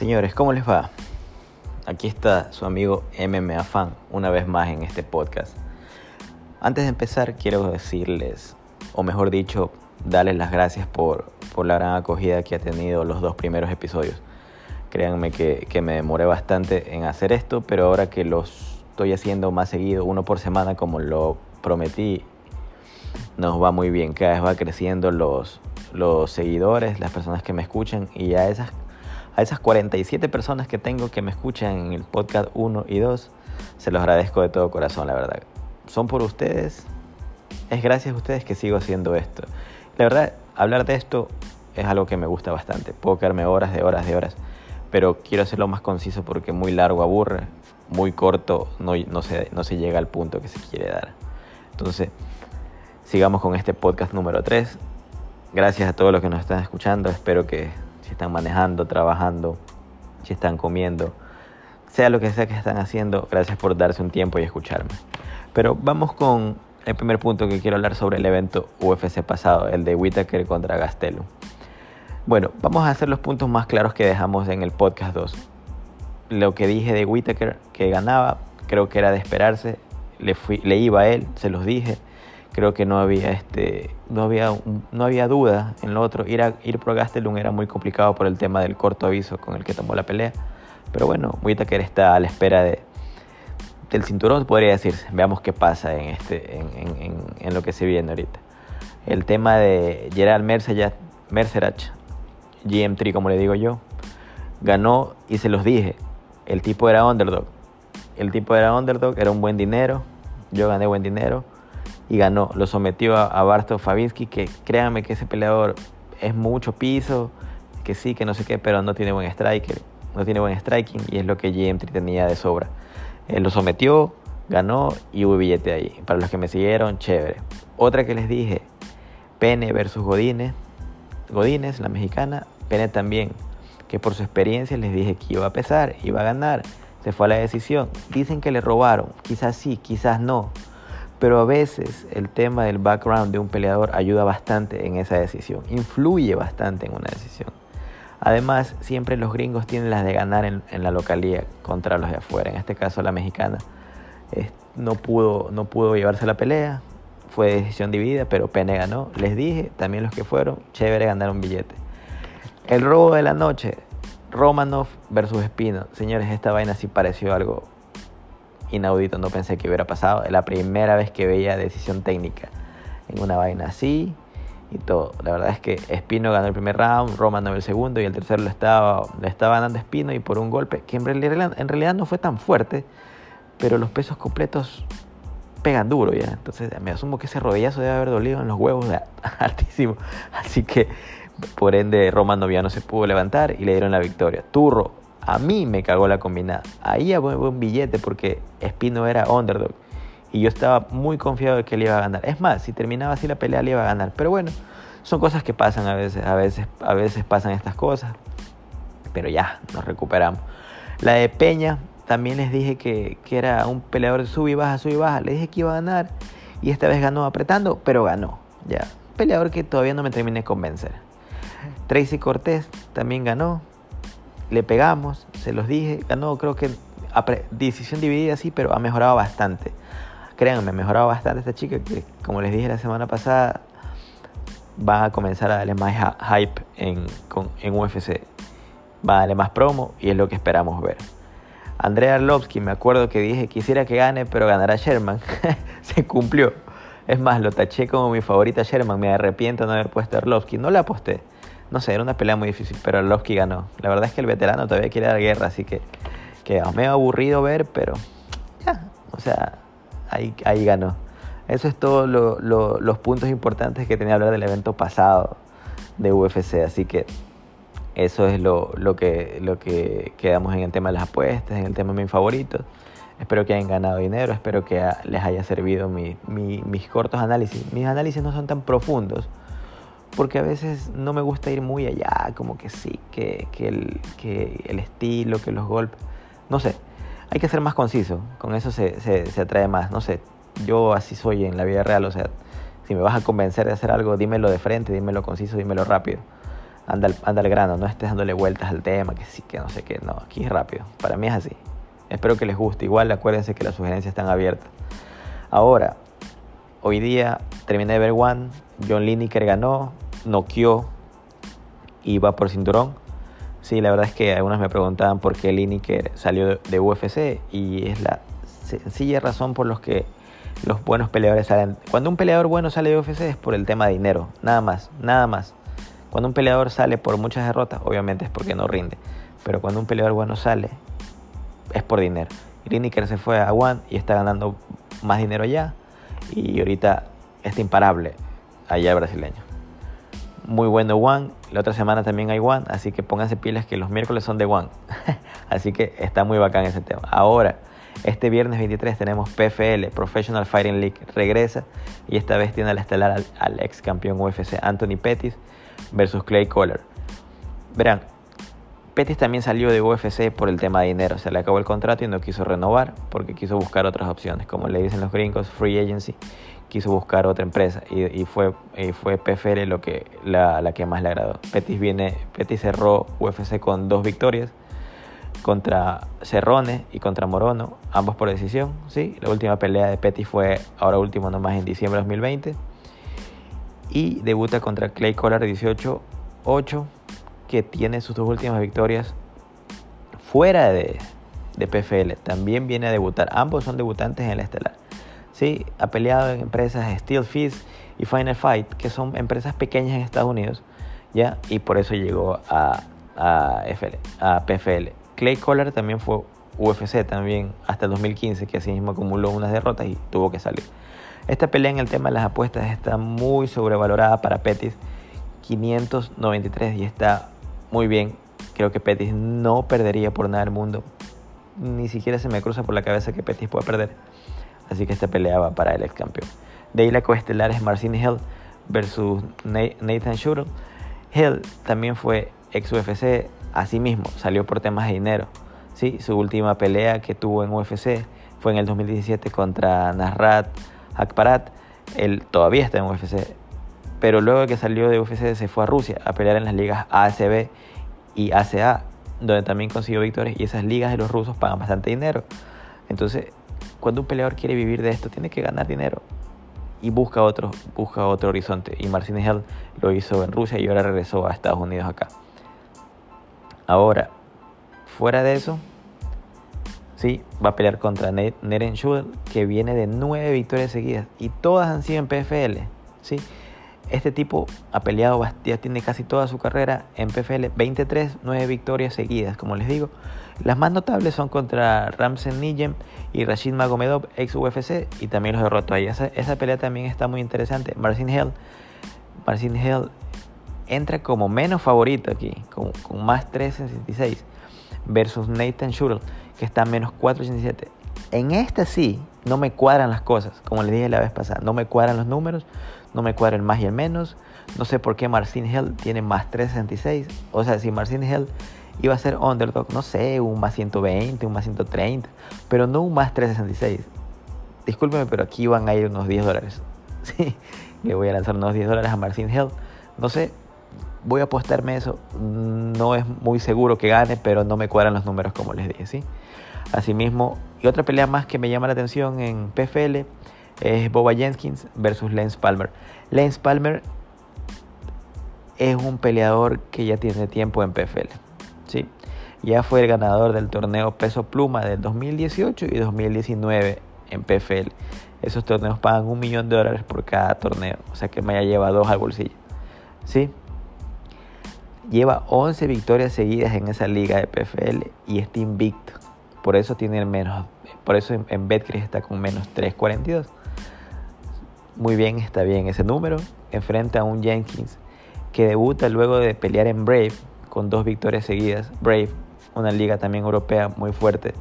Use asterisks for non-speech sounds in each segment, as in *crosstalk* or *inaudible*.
Señores, ¿cómo les va? Aquí está su amigo MMA Fan una vez más en este podcast. Antes de empezar quiero decirles, o mejor dicho, darles las gracias por, por la gran acogida que ha tenido los dos primeros episodios. Créanme que, que me demoré bastante en hacer esto, pero ahora que los estoy haciendo más seguido, uno por semana como lo prometí, nos va muy bien. Cada vez va creciendo los, los seguidores, las personas que me escuchan y a esas, a esas 47 personas que tengo que me escuchan en el podcast 1 y 2, se los agradezco de todo corazón, la verdad. Son por ustedes, es gracias a ustedes que sigo haciendo esto. La verdad, hablar de esto es algo que me gusta bastante. Puedo quedarme horas de horas de horas, pero quiero hacerlo más conciso porque muy largo aburre, muy corto no, no, se, no se llega al punto que se quiere dar. Entonces, sigamos con este podcast número 3. Gracias a todos los que nos están escuchando. Espero que si están manejando, trabajando, si están comiendo, sea lo que sea que están haciendo, gracias por darse un tiempo y escucharme. Pero vamos con el primer punto que quiero hablar sobre el evento UFC pasado, el de Whitaker contra Gastelum. Bueno, vamos a hacer los puntos más claros que dejamos en el podcast 2. Lo que dije de Whitaker que ganaba, creo que era de esperarse. Le, fui, le iba a él, se los dije creo que no había este no había no había duda en lo otro. Ir a, ir pro Gastelum era muy complicado por el tema del corto aviso con el que tomó la pelea. Pero bueno Whitaker está a la espera de del cinturón podría decirse. Veamos qué pasa en este en, en, en lo que se viene ahorita. El tema de Gerald Mercerach GM3 como le digo yo ganó y se los dije. El tipo era underdog. El tipo era underdog era un buen dinero. Yo gané buen dinero y ganó. Lo sometió a, a Bartosz Fabinsky, que créanme que ese peleador es mucho piso, que sí, que no sé qué, pero no tiene buen striker, no tiene buen striking y es lo que GM3 tenía de sobra. Él lo sometió, ganó y hubo billete ahí. Para los que me siguieron, chévere. Otra que les dije, Pene versus Godínez. Godínez, la mexicana, Pene también, que por su experiencia les dije que iba a pesar, iba a ganar. Se fue a la decisión. Dicen que le robaron, quizás sí, quizás no pero a veces el tema del background de un peleador ayuda bastante en esa decisión, influye bastante en una decisión. Además, siempre los gringos tienen las de ganar en, la localía contra los de afuera. En este caso, la mexicana eh, no, pudo, no pudo llevarse la pelea, fue decisión dividida, pero Pene ganó. Les dije, también los que fueron, chévere ganar un billete. El robo de la noche, Romanov versus Espino. Señores, esta vaina sí pareció algo inaudito, no pensé que hubiera pasado. Es la primera vez que veía decisión técnica en una vaina así y todo. La verdad es que Espino ganó el primer round, Roman ganó el segundo y el tercero lo estaba, le estaba Espino y por un golpe que en realidad, en realidad no fue tan fuerte, pero los pesos completos pegan duro ya. Entonces me asumo que ese rodillazo debe haber dolido en los huevos *laughs* altísimo. Así que por ende Roman no se pudo levantar y le dieron la victoria. Turro a mí me cagó la combinada. Ahí había un billete porque Espino era underdog. Y yo estaba muy confiado de que él iba a ganar. Es más, si terminaba así la pelea, le iba a ganar. Pero bueno, son cosas que pasan a veces. A veces, a veces pasan estas cosas. Pero ya, nos recuperamos. La de Peña, también les dije que, que era un peleador de sub y baja, sub y baja. Le dije que iba a ganar. Y esta vez ganó apretando, pero ganó. Ya, peleador que todavía no me terminé de convencer. Tracy Cortés también ganó le pegamos, se los dije, ganó creo que decisión dividida sí, pero ha mejorado bastante. Créanme, ha mejorado bastante esta chica que, como les dije la semana pasada, va a comenzar a darle más hype en, en UFC. Va a darle más promo y es lo que esperamos ver. Andrea Arlovsky, me acuerdo que dije quisiera que gane, pero ganará Sherman. *laughs* Se cumplió. Es más, lo taché como mi favorita Sherman. Me arrepiento de no haber puesto a Arlovsky. No la aposté no sé, era una pelea muy difícil, pero Lovsky ganó. La verdad es que el veterano todavía quiere dar guerra, así que, que me ha aburrido ver, pero ya, o sea, ahí, ahí ganó. Eso es todo los puntos importantes que tenía que hablar del evento pasado de UFC, así que eso es lo, lo, que, lo que quedamos en el tema de las apuestas, en el tema de mis favoritos. Espero que hayan ganado dinero, espero que les haya servido mi, mis cortos análisis. Mis análisis no son tan profundos, porque a veces no me gusta ir muy allá, como que sí, que, que, el, que el estilo, que los golpes, no sé, hay que ser más conciso, con eso se, se, se, atrae más, no sé, yo así soy en la vida real, o sea, si me vas a convencer de hacer algo, dímelo de frente, dímelo conciso, dímelo rápido. anda, anda al grano, no estés dándole vueltas al tema, que sí, que no sé qué, no, aquí es rápido. Para mí es así. Espero que les guste. Igual acuérdense que las sugerencias están abiertas. Ahora, hoy día terminé de ver One, John Lineker ganó, noqueó y va por cinturón. Sí, la verdad es que algunos me preguntaban por qué Lineker salió de UFC y es la sencilla razón por los que los buenos peleadores salen. Cuando un peleador bueno sale de UFC es por el tema de dinero, nada más, nada más. Cuando un peleador sale por muchas derrotas, obviamente es porque no rinde. Pero cuando un peleador bueno sale, es por dinero. Lineker se fue a One y está ganando más dinero allá. Y ahorita está imparable allá brasileño. Muy bueno One. La otra semana también hay One. Así que pónganse pilas que los miércoles son de One. *laughs* así que está muy bacán ese tema. Ahora, este viernes 23 tenemos PFL, Professional Fighting League, regresa y esta vez tiene al estelar al, ex campeón UFC Anthony Pettis versus Clay Collar. Verán, Pettis también salió de UFC por el tema de dinero, se le acabó el contrato y no quiso renovar porque quiso buscar otras opciones, como le dicen los gringos, free agency, quiso buscar otra empresa y, fue, fue PFL lo que, la, la, que más le agradó. Pettis, viene, Pettis cerró UFC con dos victorias contra Cerrone y contra Morono, ambos por decisión. ¿sí? La última pelea de Petty fue ahora último nomás en diciembre de 2020. Y debuta contra Clay Collar 18-8, que tiene sus dos últimas victorias fuera de, de, PFL. También viene a debutar. Ambos son debutantes en el estelar. ¿Sí? Ha peleado en empresas Steel Fist y Final Fight, que son empresas pequeñas en Estados Unidos. ¿ya? Y por eso llegó a, a, a PFL. Clay Collar también fue UFC también hasta el 2015, que así mismo acumuló unas derrotas y tuvo que salir. Esta pelea en el tema de las apuestas está muy sobrevalorada para Pettis, 593 y está muy bien. Creo que Pettis no perdería por nada del mundo. Ni siquiera se me cruza por la cabeza que Pettis pueda perder. Así que esta pelea va para el ex campeón. De ahí la coestelar es Marcin Hill versus Nathan Shuttle. Hill también fue ex UFC, Asimismo, salió por temas de dinero. ¿sí? Su última pelea que tuvo en UFC fue en el 2017 contra Nasrat Akparat. Él todavía está en UFC, pero luego que salió de UFC se fue a Rusia a pelear en las ligas ASB y ACA, donde también consiguió victorias y esas ligas de los rusos pagan bastante dinero. Entonces, cuando un peleador quiere vivir de esto, tiene que ganar dinero y busca otro, busca otro horizonte. Y Marcin Hell lo hizo en Rusia y ahora regresó a Estados Unidos acá. Ahora, fuera de eso, sí, va a pelear contra Neren Schul, que viene de nueve victorias seguidas y todas han sido en PFL. ¿sí? Este tipo ha peleado, ya tiene casi toda su carrera en PFL, 23, 9 victorias seguidas, como les digo. Las más notables son contra Ramsen Nijem y Rashid Magomedov, ex UFC, y también los derrotó ahí. Esa, esa pelea también está muy interesante. Marcin Hell, Marcin Hell entra como menos favorito aquí, con, más 3.66, versus Nathan Shuttle, que está menos 4.87. En esta sí, no me cuadran las cosas, como les dije la vez pasada, no me cuadran los números, no me cuadran el más y el menos. No sé por qué Marcin Hell tiene más 3.66. O sea, si Marcin Hell iba a ser underdog, no sé, un más 120, un más 130, pero no un más 3.66. Discúlpeme, pero aquí van a ir unos 10 dólares. *laughs* Sí, le voy a lanzar unos 10 dólares a Marcin Hell. No sé, voy a apostarme eso. No es muy seguro que gane, pero no me cuadran los números como les dije, ¿sí? Asimismo, y otra pelea más que me llama la atención en PFL es Boba Jenkins versus Lance Palmer. Lance Palmer es un peleador que ya tiene tiempo en PFL, ¿sí? Ya fue el ganador del torneo peso pluma del 2018 y 2019 en PFL. Esos torneos pagan un millón de dólares por cada torneo, o sea que me haya llevado dos al bolsillo. ¿Sí? Lleva 11 victorias seguidas en esa liga de PFL y está invicto. Por eso tiene menos, por eso en, en Betcris está con menos 3.42. Muy bien, está bien ese número. Enfrenta a un Jenkins que debuta luego de pelear en Brave con dos victorias seguidas. Brave, una liga también europea muy fuerte.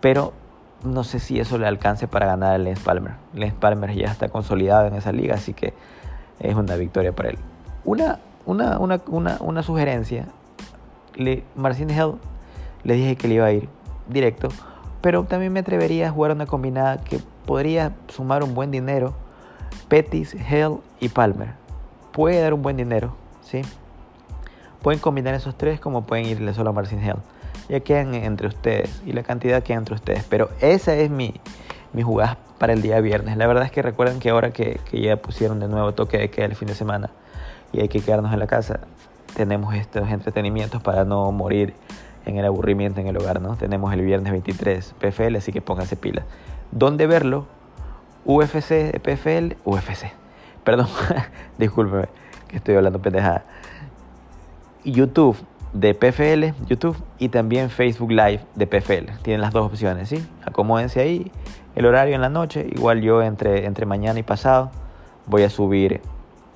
Pero no sé si eso le alcance para ganar a Lance Palmer. Lance Palmer ya está consolidado en esa liga, así que es una victoria para él. Una una, una, una, una sugerencia. Le, Marcin Hell le dije que le iba a ir directo, pero también me atrevería a jugar una combinada que podría sumar un buen dinero. Pettis, Hell y Palmer. Puede dar un buen dinero, ¿sí? Pueden combinar esos tres como pueden irle solo a Marcin Hell. Ya quedan entre ustedes y la cantidad queda entre ustedes. Pero esa es mi, mi jugada para el día viernes. La verdad es que recuerden que ahora que, ya pusieron de nuevo toque de queda el fin de semana y hay que quedarnos en la casa, tenemos estos entretenimientos para no morir en el aburrimiento en el hogar, ¿no? Tenemos el viernes 23 PFL, así que pónganse pila. ¿Dónde verlo? UFC, PFL, UFC. Perdón, *laughs* discúlpeme que estoy hablando pendejada. YouTube de PFL, YouTube y también Facebook Live de PFL. Tienen las dos opciones, ¿sí? Acomódense ahí. El horario en la noche, igual yo entre, entre mañana y pasado voy a subir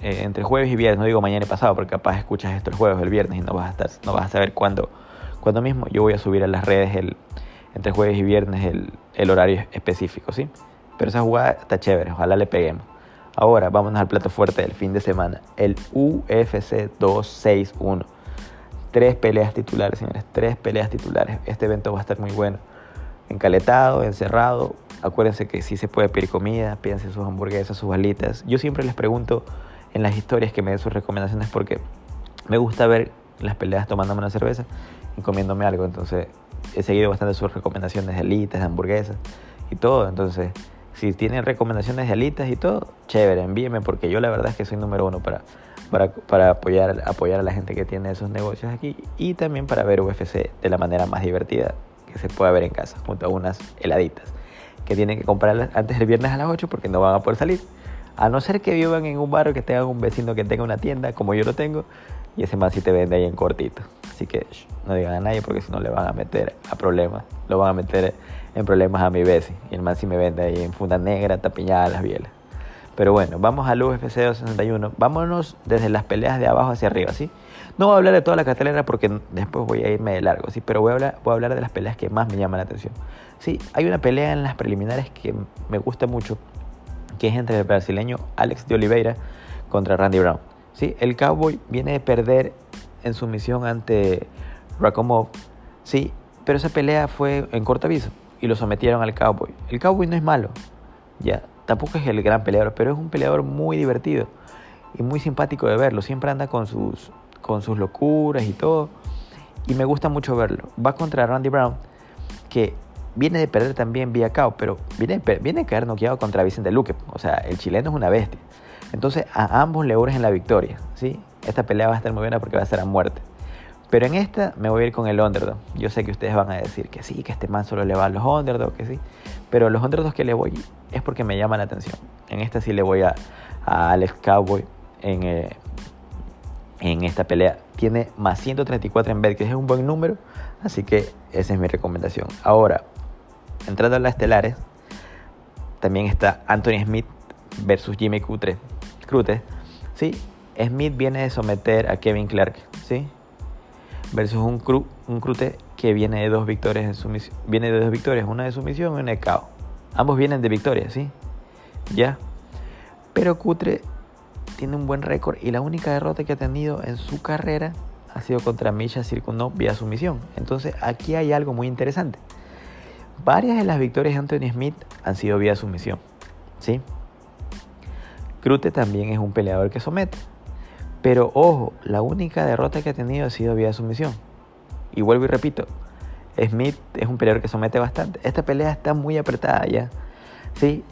eh, entre jueves y viernes, no digo mañana y pasado porque capaz escuchas esto el jueves el viernes y no vas a estar, no vas a saber cuándo, cuándo mismo. Yo voy a subir a las redes el, entre jueves y viernes el, el horario específico, ¿sí? Pero esa jugada está chévere, ojalá le peguemos. Ahora vámonos al plato fuerte del fin de semana, el UFC 261 tres peleas titulares, señores, tres peleas titulares. Este evento va a estar muy bueno. Encaletado, encerrado. Acuérdense que si se puede pedir comida, pídense sus hamburguesas, sus alitas. Yo siempre les pregunto en las historias que me den sus recomendaciones porque me gusta ver las peleas tomándome una cerveza y comiéndome algo. Entonces he seguido bastante sus recomendaciones de alitas, hamburguesas y todo. Entonces, si tienen recomendaciones de alitas y todo, chévere, envíenme porque yo la verdad es que soy número uno para para, para apoyar, apoyar a la gente que tiene esos negocios aquí y también para ver UFC de la manera más divertida que se pueda ver en casa, junto a unas heladitas que tienen que comprarlas antes del viernes a las 8 porque no van a poder salir. A no ser que vivan en un barrio que tengan un vecino que tenga una tienda, como yo lo tengo, y ese más si te vende ahí en cortito. Así que no digan a nadie porque si no le van a meter a problemas. Lo van a meter en problemas a mi vecino. Y el más si me vende ahí en funda negra, tapiñada las bielas. Pero bueno, vamos al UFC 261. Vámonos desde las peleas de abajo hacia arriba, ¿sí? No voy a hablar de toda la cartelera porque después voy a irme de largo, ¿sí? Pero voy a hablar, voy a hablar de las peleas que más me llaman la atención. Sí, hay una pelea en las preliminares que me gusta mucho, que es entre el brasileño Alex de Oliveira contra Randy Brown. ¿sí? El Cowboy viene de perder en su misión ante Rakomov, ¿sí? Pero esa pelea fue en corto aviso y lo sometieron al Cowboy. El Cowboy no es malo, ya Tampoco es el gran peleador, pero es un peleador muy divertido y muy simpático de verlo. Siempre anda con sus, con sus locuras y todo. Y me gusta mucho verlo. Va contra Randy Brown, que viene de perder también vía KO, pero viene, viene a caer noqueado contra Vicente Luque. O sea, el chileno es una bestia. Entonces a ambos le urgen la victoria. ¿sí? Esta pelea va a estar muy buena porque va a ser a muerte. Pero en esta me voy a ir con el underdog. Yo sé que ustedes van a decir que sí, que este man solo le va a los underdogs, que sí. Pero los underdogs que le voy es porque me llaman la atención. En esta sí le voy a, Alex Cowboy en, eh, en esta pelea. Tiene más 134 en bet, que es un buen número. Así que esa es mi recomendación. Ahora, entrando a las estelares, también está Anthony Smith versus Jimmy Cutre. Crute. Sí, Smith viene de someter a Kevin Clark. Sí, versus un, cru, un Crute que viene de dos victorias en su misión. Viene de dos victorias, una de sumisión y una de KO. Ambos vienen de victorias, ¿sí? Ya. Pero Cutre tiene un buen récord y la única derrota que ha tenido en su carrera ha sido contra Misha Circunó vía sumisión. Entonces aquí hay algo muy interesante. Varias de las victorias de Anthony Smith han sido vía sumisión, ¿sí? Crute también es un peleador que somete. Pero ojo, la única derrota que ha tenido ha sido vía sumisión. Y vuelvo y repito, Smith es un peleador que somete bastante. Esta pelea está muy apretada ya. Sí,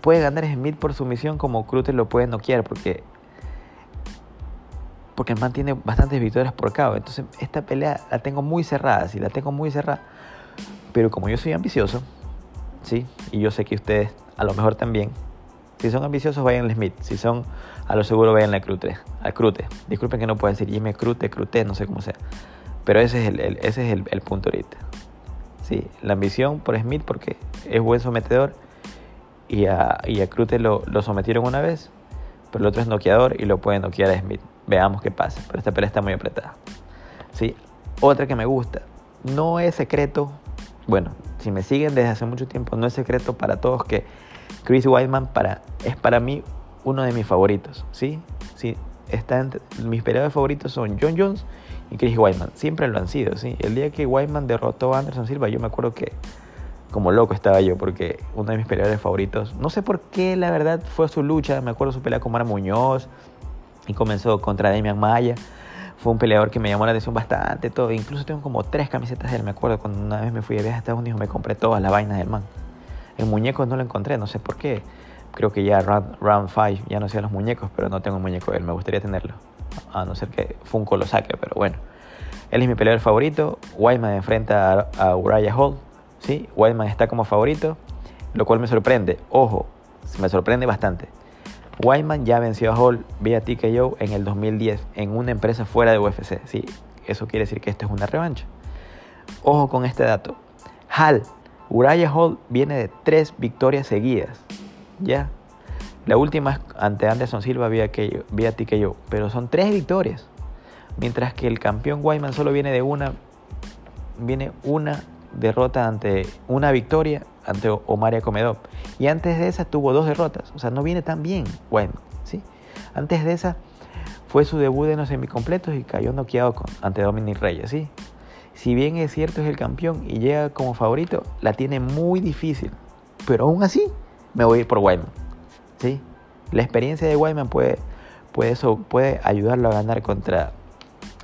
puede ganar Smith por sumisión como Cruz lo puede noquear porque porque el man tiene bastantes victorias por cabo. Entonces, esta pelea la tengo muy cerrada, sí, la tengo muy cerrada. Pero como yo soy ambicioso, sí, y yo sé que ustedes a lo mejor también, si son ambiciosos, vayan al Smith. Si son a lo seguro, vayan al Crute. Al Crute. Disculpen que no pueda decir Jimmy Crute, Crute, no sé cómo sea. Pero ese es el, ese es el, punto ahorita. Sí, la ambición por Smith porque es buen sometedor y a, y a Crute lo, lo, sometieron una vez, pero el otro es noqueador y lo puede noquear a Smith. Veamos qué pasa, pero esta pelea está muy apretada. Sí, otra que me gusta, no es secreto, bueno, si me siguen desde hace mucho tiempo, no es secreto para todos que Chris Weidman para, es para mí uno de mis favoritos, ¿sí? sí está entre, mis peleadores favoritos son John Jones y Chris Weidman. Siempre lo han sido, ¿sí? El día que Weidman derrotó a Anderson Silva, yo me acuerdo que como loco estaba yo, porque uno de mis peleadores favoritos, no sé por qué, la verdad, fue su lucha. Me acuerdo su pelea con Mara Muñoz y comenzó contra Damian Maya. Fue un peleador que me llamó la atención bastante, todo. Incluso tengo como tres camisetas de él, me acuerdo. Cuando una vez me fui de viaje a Estados Unidos me compré todas las vainas del man. El muñeco no lo encontré, no sé por qué. Creo que ya Round 5 ya no sé los muñecos, pero no tengo un muñeco de él. Me gustaría tenerlo. A no ser que Funko lo saque, pero bueno. Él es mi peleador favorito. Whiteman enfrenta a, a Uriah Hall. ¿sí? Whiteman está como favorito, lo cual me sorprende. Ojo, me sorprende bastante. Whiteman ya venció a Hall vía TKO en el 2010 en una empresa fuera de UFC. Sí, eso quiere decir que esto es una revancha. Ojo con este dato. Hall, Uriah Hall viene de tres victorias seguidas. Ya. La última es ante Anderson Silva vía, vía TKO. Pero son tres victorias. Mientras que el campeón Wyman solo viene de una. Viene una derrota ante. Una victoria ante Omaria Comedov. Y antes de esa tuvo dos derrotas. O sea, no viene tan bien Wyman. ¿sí? Antes de esa fue su debut en los semicompletos y cayó noqueado ante Dominic Reyes. ¿sí? Si bien es cierto es el campeón y llega como favorito, la tiene muy difícil. Pero aún así, me voy a ir por Wyman. ¿sí? La experiencia de Wyman puede, puede, eso, puede ayudarlo a ganar contra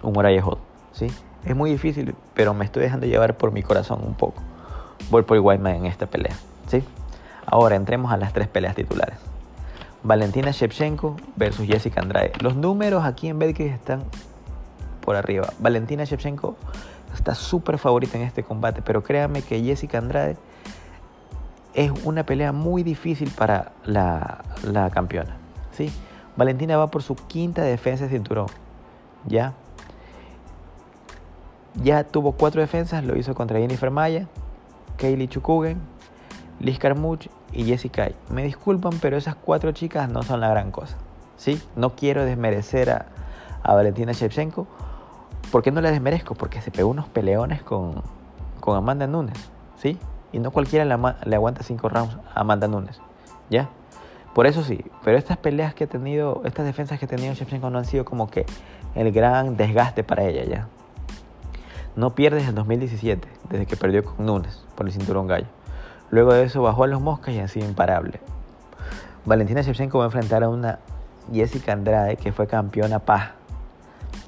un Uriah Hall. ¿sí? Es muy difícil, pero me estoy dejando llevar por mi corazón un poco. Voy por Wyman en esta pelea. ¿sí? Ahora entremos a las tres peleas titulares. Valentina Shevchenko versus Jessica Andrade. Los números aquí en Betcris están por arriba. Valentina Shevchenko está súper favorita en este combate, pero créanme que Jessica Andrade es una pelea muy difícil para la, la campeona. ¿sí? Valentina va por su quinta defensa de cinturón. ¿ya? Ya tuvo cuatro defensas, lo hizo contra Jennifer Maya, Kaylee Chukugen, Liz Carmuch y Jessica. Me disculpan, pero esas cuatro chicas no son la gran cosa. ¿sí? No quiero desmerecer a, a Valentina Shevchenko. ¿Por qué no la desmerezco? Porque se pegó unos peleones con, con Amanda Nunes. ¿sí? Y no cualquiera le, aguanta cinco rounds a Amanda Nunes. ¿Ya? Por eso sí, pero estas peleas que ha tenido, estas defensas que ha tenido Shevchenko no han sido como que el gran desgaste para ella ya. No pierde desde el 2017, desde que perdió con Nunes por el cinturón gallo. Luego de eso bajó a los moscas y ha sido imparable. Valentina Shevchenko va a enfrentar a una Jessica Andrade que fue campeona paz,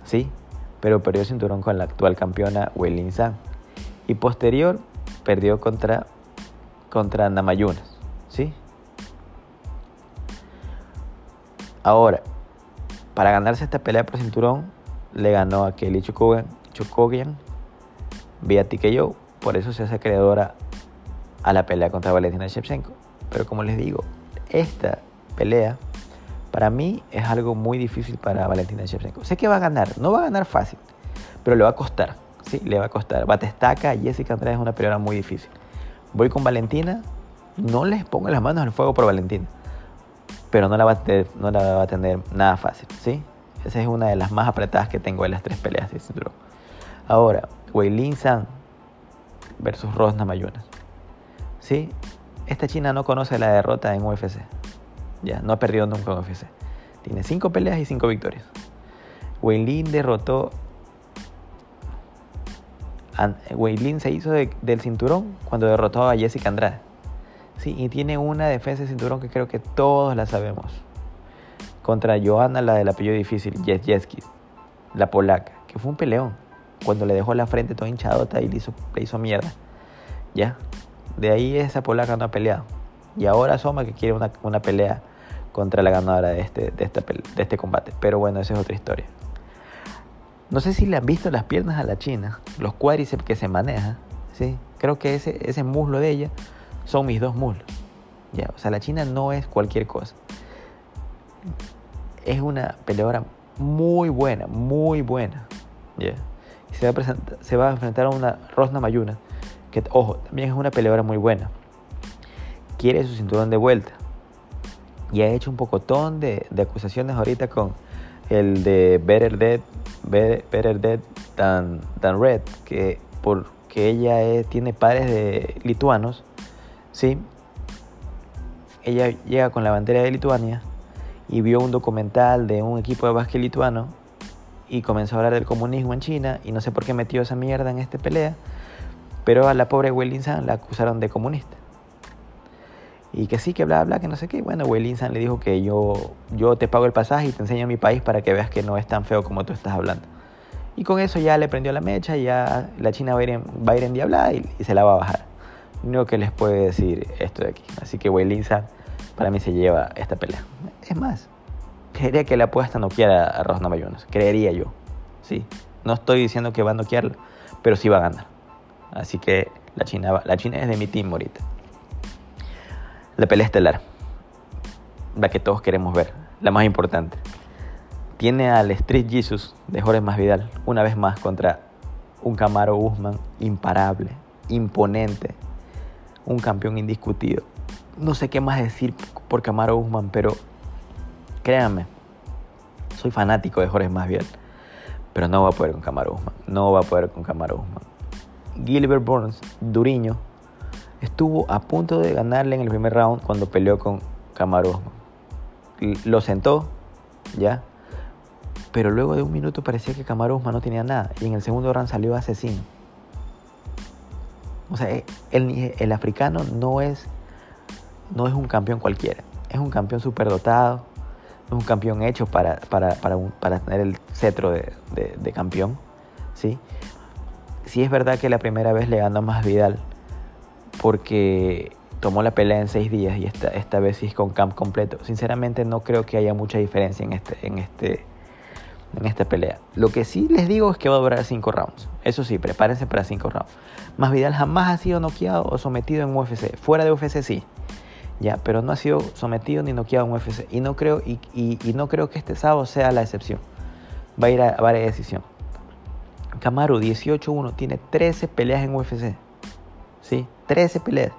¿sí? Pero perdió el cinturón con la actual campeona Weilin Zhang. Y posterior perdió contra, contra Namayunas, ¿sí? Ahora, para ganarse esta pelea por cinturón, le ganó a Kelly Chukogian vía TKO. Por eso se hace creadora a la pelea contra Valentina Shevchenko. Pero como les digo, esta pelea para mí es algo muy difícil para Valentina Shevchenko. Sé que va a ganar, no va a ganar fácil, pero le va a costar. Sí, le va a costar. Batestaca, Jessica Andrade es una peleadora muy difícil. Voy con Valentina, no les pongo las manos al fuego por Valentina, pero no la va a tener, no la va a tener nada fácil, ¿sí? Esa es una de las más apretadas que tengo en las tres peleas de cinturón. Ahora, Weilin San versus Rosna Mayunas. ¿Sí? Esta china no conoce la derrota en UFC. Ya, no ha perdido nunca en UFC. Tiene cinco peleas y cinco victorias. Weilin derrotó Weilin se hizo del cinturón cuando derrotó a Jessica Andrade. Sí, y tiene una defensa de cinturón que creo que todos la sabemos. Contra Joanna, la del apellido difícil, Jeski, la polaca, que fue un peleón. Cuando le dejó la frente toda hinchadota y le hizo, le hizo mierda. ¿Ya? De ahí esa polaca no ha peleado. Y ahora Soma que quiere una, una pelea contra la ganadora de este, de, este, de este combate. Pero bueno, esa es otra historia. No sé si le han visto las piernas a la china, los cuádriceps que se maneja, ¿sí? Creo que ese, ese muslo de ella son mis dos muslos. Ya, o sea, la china no es cualquier cosa. Es una peleadora muy buena, muy buena. ¿ya? Y se va, a se va a enfrentar a una Rosna Mayuna, que, ojo, también es una peleadora muy buena. Quiere su cinturón de vuelta. Y ha hecho un pocotón de, de acusaciones ahorita con el de Better Dead Better Dead Than, Red, que porque ella tiene padres de lituanos, ¿sí? Ella llega con la bandera de Lituania y vio un documental de un equipo de básquet lituano y comenzó a hablar del comunismo en China y no sé por qué metió esa mierda en esta pelea, pero a la pobre San la acusaron de comunista. Y que sí, que bla, bla, que no sé qué. Bueno, Wei San le dijo que yo, yo te pago el pasaje y te enseño mi país para que veas que no es tan feo como tú estás hablando. Y con eso ya le prendió la mecha, ya la China va a ir, en, va a ir endiablada y, y, se la va a bajar. Lo que les puede decir esto de aquí. Así que Weili Zhang para mí se lleva esta pelea. Es más, creería que la puede hasta noquear a, a Rosna. Creería yo. Sí. No estoy diciendo que va a noquearla, pero sí va a ganar. Así que la China, la China es de mi team ahorita. La pelea estelar. La que todos queremos ver. La más importante. Tiene al Street Jesus de Jorge Masvidal una vez más contra un Camaro Usman imparable, imponente, un campeón indiscutido. No sé qué más decir por Camaro Usman, pero créanme, soy fanático de Jorge Masvidal, pero no va a poder con Camaro Usman, no va a poder con Camaro Usman. Gilbert Burns, Duriño, estuvo a punto de ganarle en el primer round cuando peleó con Usman. Lo sentó, ya, pero luego de un minuto parecía que Usman no tenía nada y en el segundo round salió asesino. O sea, el, el africano no es, no es un campeón cualquiera, es un campeón superdotado, es un campeón hecho para, para, para, tener el cetro de, de, de, campeón. ¿sí? sí es verdad que la primera vez le ganó más Vidal porque tomó la pelea en seis días y esta, esta vez sí es con camp completo. Sinceramente no creo que haya mucha diferencia en este, en este, en esta pelea. Lo que sí les digo es que va a durar 5 rounds. Eso sí, prepárense para 5 rounds. Más Vidal jamás ha sido noqueado o sometido en UFC. Fuera de UFC sí. Ya, pero no ha sido sometido ni noqueado en UFC. Y no creo, y, y, no creo que este sábado sea la excepción. Va a ir a varias decisión. Camaro 18-1 tiene 13 peleas en UFC. ¿Sí? 13 peleas.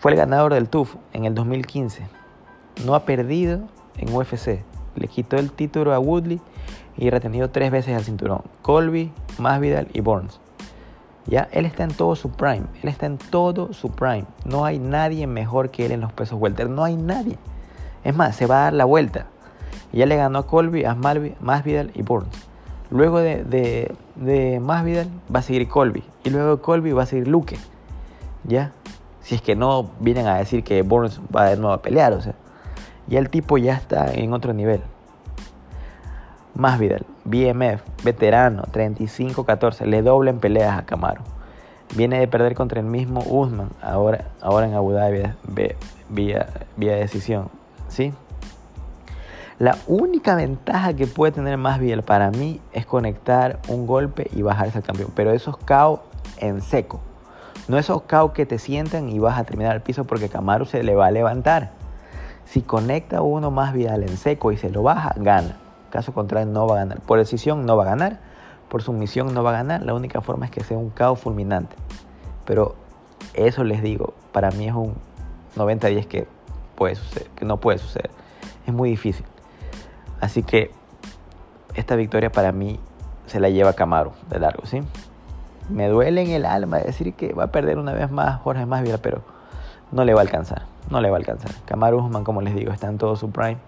Fue el ganador del TUF en el 2015. No ha perdido en UFC. Le quitó el título a Woodley y retenido tres veces al cinturón. Colby, Masvidal y Burns. Ya, él está en todo su prime. Él está en todo su prime. No hay nadie mejor que él en los pesos welter. No hay nadie. Es más, se va a dar la vuelta. Ya le ganó a Colby, a Masvidal y Burns. Luego de, de, de Masvidal va a seguir Colby. Y luego de Colby va a seguir Luque. ¿Ya? Si es que no vienen a decir que Burns va de nuevo a pelear. O sea, ya el tipo ya está en otro nivel. Masvidal, BMF, veterano, 35-14, le doblen peleas a Camaro. Viene de perder contra el mismo Usman, ahora, ahora en Abu Dhabi vía, vía decisión. ¿sí? La única ventaja que puede tener Masvidal para mí es conectar un golpe y bajarse al campeón. Pero esos KO en seco. No esos KO que te sientan y vas a terminar al piso porque Camaro se le va a levantar. Si conecta uno Masvidal en seco y se lo baja, gana. Caso contrario, no va a ganar. Por decisión no va a ganar. Por sumisión no va a ganar. La única forma es que sea un caos fulminante. Pero eso les digo, para mí es un 90-10 que, puede suceder, que no puede suceder. Es muy difícil. Así que esta victoria para mí se la lleva Camaro de largo, ¿sí? Me duele en el alma decir que va a perder una vez más Jorge Masvidal, pero no le va a alcanzar. No le va a alcanzar. Camaro Usman, como les digo, está en todo su prime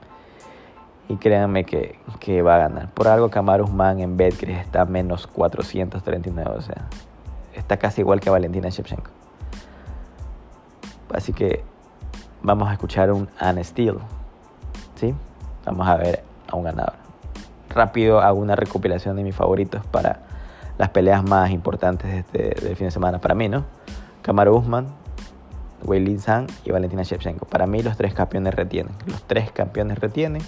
y créanme que, que, va a ganar. Por algo Camaro Usman en Betcris está a menos 439, o sea, está casi igual que Valentina Shevchenko. Así que vamos a escuchar un Anne Steel, ¿sí? Vamos a ver a un ganador. Rápido hago una recopilación de mis favoritos para las peleas más importantes de este, del fin de semana para mí, ¿no? Camaro Usman, Weili Zhang y Valentina Shevchenko. Para mí los tres campeones retienen. Los tres campeones retienen.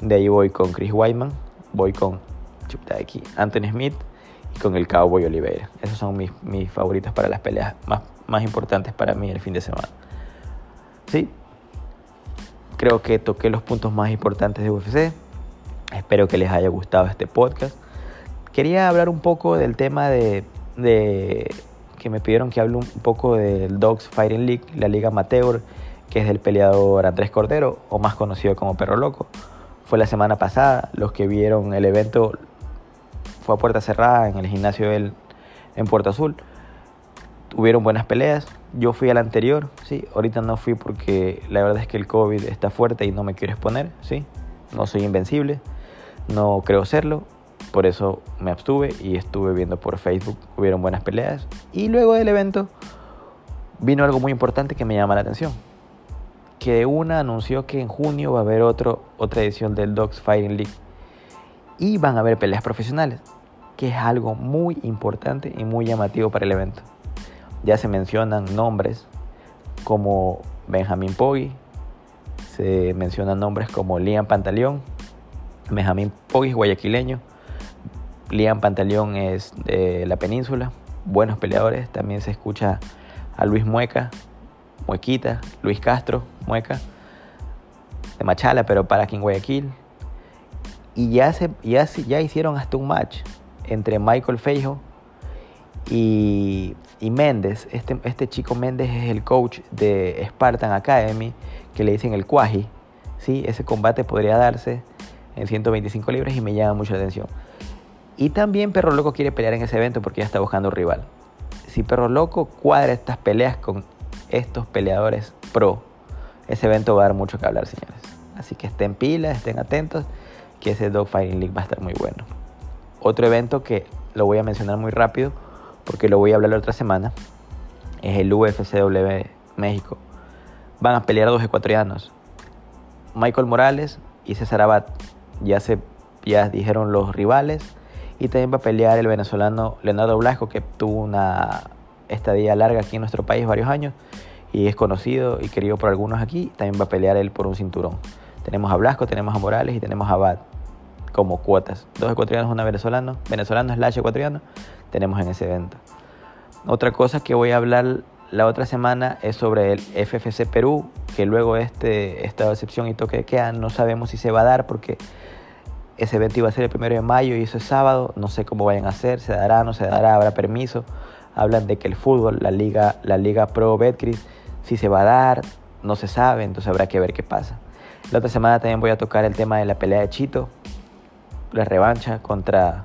De ahí voy con Chris Weidman, voy con aquí, Anthony Smith y con el Cowboy Oliveira. Esos son mis, mis favoritos para las peleas más, más importantes para mí el fin de semana. ¿Sí? Creo que toqué los puntos más importantes de UFC. Espero que les haya gustado este podcast. Quería hablar un poco del tema de, de que me pidieron que hable un poco del Dogs Fighting League, la liga amateur, que es del peleador Andrés Cordero, o más conocido como Perro Loco fue la semana pasada. Los que vieron el evento fue a puerta cerrada en el gimnasio del, en Puerto Azul. Tuvieron buenas peleas. Yo fui al anterior, sí. Ahorita no fui porque la verdad es que el COVID está fuerte y no me quiero exponer, sí. No soy invencible, no creo serlo. Por eso me abstuve y estuve viendo por Facebook. Hubieron buenas peleas. Y luego del evento vino algo muy importante que me llama la atención que de una anunció que en junio va a haber otro, otra edición del Dogs Fighting League y van a haber peleas profesionales. que es algo muy importante y muy llamativo para el evento. Ya se mencionan nombres como Benjamín Poggi, se mencionan nombres como Liam Pantaleón, Benjamín Poggi guayaquileño, Liam Pantaleón es de la península, buenos peleadores, también se escucha a Luis Mueca, Muequita, Luis Castro, Mueca, de Machala, pero para aquí en Guayaquil. Y ya, se, ya, ya hicieron hasta un match entre Michael Feijo y, y Méndez. Este, este chico Méndez es el coach de Spartan Academy, que le dicen el Cuaji. ¿sí? Ese combate podría darse en 125 libras y me llama mucho la atención. Y también Perro Loco quiere pelear en ese evento porque ya está buscando rival. Si Perro Loco cuadra estas peleas con estos peleadores pro, ese evento va a dar mucho que hablar, señores. Así que estén pilas, estén atentos, que ese Dogfighting League va a estar muy bueno. Otro evento que lo voy a mencionar muy rápido, porque lo voy a hablar la otra semana, es el UFCW México. Van a pelear dos ecuatorianos, Michael Morales y César Abad. Ya, se, ya dijeron los rivales. Y también va a pelear el venezolano Leonardo Blasco, que tuvo una estadía larga aquí en nuestro país, varios años, y es conocido y querido por algunos aquí. También va a pelear él por un cinturón. Tenemos a Blasco, tenemos a Morales y tenemos a Abad como cuotas. Dos ecuatorianos, una venezolano. Venezolano slash ecuatoriano tenemos en ese evento. Otra cosa que voy a hablar la otra semana es sobre el FFC Perú, que luego este, esta excepción y toque de queda no sabemos si se va a dar porque ese evento iba a ser el primero de mayo y eso es sábado. No sé cómo vayan a hacer, se dará, no se dará, habrá permiso. Hablan de que el fútbol, la liga, la liga Pro Betcris, si se va a dar, no se sabe, entonces habrá que ver qué pasa. La otra semana también voy a tocar el tema de la pelea de Chito, la revancha contra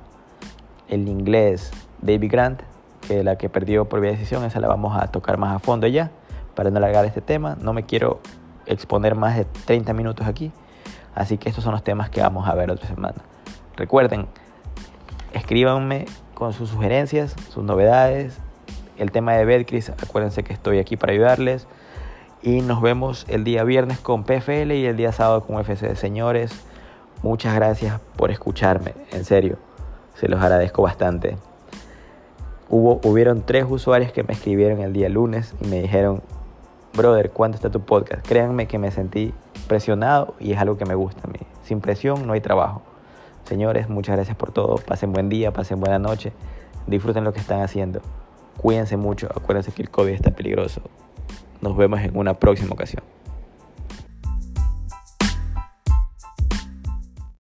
el inglés David Grant, que la que perdió por vía decisión, esa la vamos a tocar más a fondo ya, para no alargar este tema. No me quiero exponer más de 30 minutos aquí, así que estos son los temas que vamos a ver otra semana. Recuerden, escríbanme con sus sugerencias, sus novedades, el tema de Betcris, acuérdense que estoy aquí para ayudarles. Y nos vemos el día viernes con PFL y el día sábado con UFC. Señores, muchas gracias por escucharme, en serio, se los agradezco bastante. Hubo, hubieron tres usuarios que me escribieron el día lunes y me dijeron, brother, ¿cuándo está tu podcast? Créanme que me sentí presionado y es algo que me gusta a mí. Sin presión no hay trabajo. Señores, muchas gracias por todo. Pasen buen día, pasen buena noche. Disfruten lo que están haciendo. Cuídense mucho. Acuérdense que el COVID está peligroso. Nos vemos en una próxima ocasión.